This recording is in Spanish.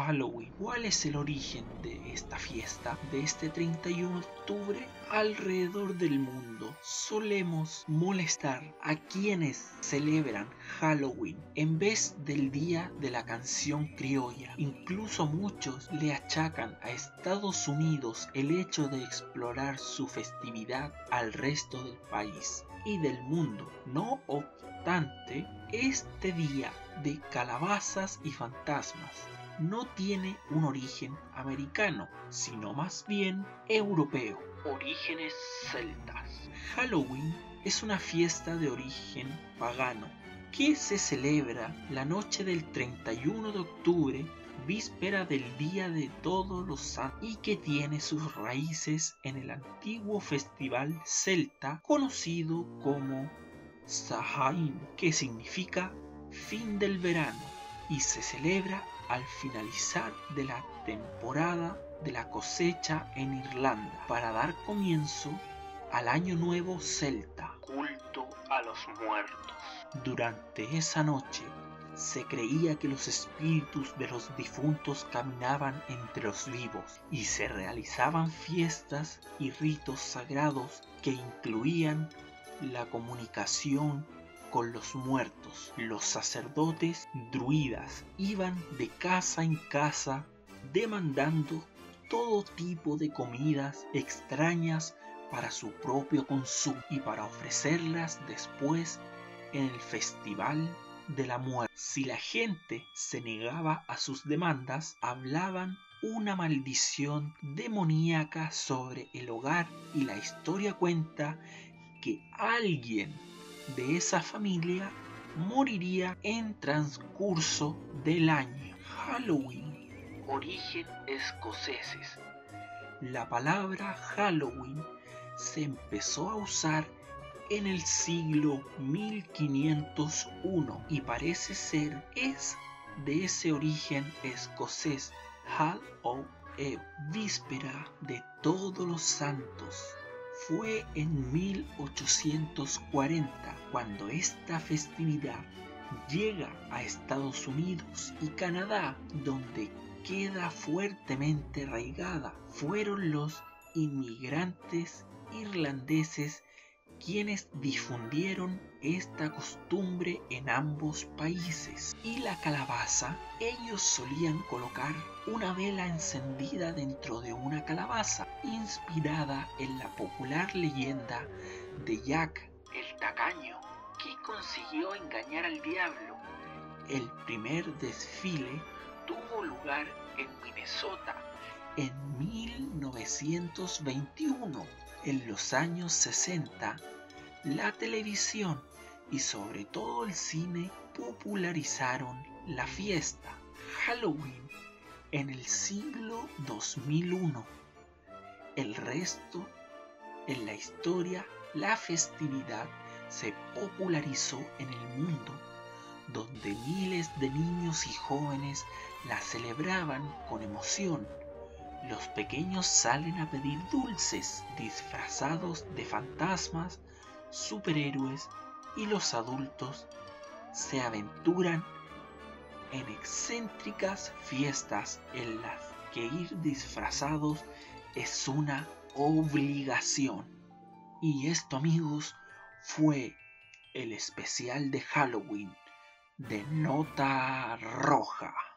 Halloween. ¿Cuál es el origen de esta fiesta, de este 31 de octubre? Alrededor del mundo solemos molestar a quienes celebran Halloween en vez del día de la canción criolla. Incluso muchos le achacan a Estados Unidos el hecho de explorar su festividad al resto del país y del mundo. No obstante, este día de calabazas y fantasmas no tiene un origen americano, sino más bien europeo. Orígenes celtas. Halloween es una fiesta de origen pagano que se celebra la noche del 31 de octubre, víspera del Día de Todos los Santos, y que tiene sus raíces en el antiguo festival celta conocido como Samhain, que significa fin del verano y se celebra al finalizar de la temporada de la cosecha en Irlanda para dar comienzo al año nuevo celta, culto a los muertos. Durante esa noche se creía que los espíritus de los difuntos caminaban entre los vivos y se realizaban fiestas y ritos sagrados que incluían la comunicación con los muertos. Los sacerdotes druidas iban de casa en casa demandando todo tipo de comidas extrañas para su propio consumo y para ofrecerlas después en el festival de la muerte. Si la gente se negaba a sus demandas, hablaban una maldición demoníaca sobre el hogar y la historia cuenta que alguien de esa familia moriría en transcurso del año. Halloween. Origen escoceses. La palabra Halloween se empezó a usar en el siglo 1501 y parece ser es de ese origen escocés Halloween, víspera de todos los santos fue en 1840 cuando esta festividad llega a Estados Unidos y Canadá, donde queda fuertemente arraigada. Fueron los inmigrantes irlandeses quienes difundieron esta costumbre en ambos países. Y la calabaza, ellos solían colocar una vela encendida dentro de una calabaza, inspirada en la popular leyenda de Jack el Tacaño, que consiguió engañar al diablo. El primer desfile tuvo lugar en Minnesota en 1921 en los años 60, la televisión y sobre todo el cine popularizaron la fiesta Halloween en el siglo 2001. El resto, en la historia, la festividad se popularizó en el mundo, donde miles de niños y jóvenes la celebraban con emoción los pequeños salen a pedir dulces disfrazados de fantasmas, superhéroes y los adultos se aventuran en excéntricas fiestas en las que ir disfrazados es una obligación. Y esto amigos fue el especial de Halloween de Nota Roja.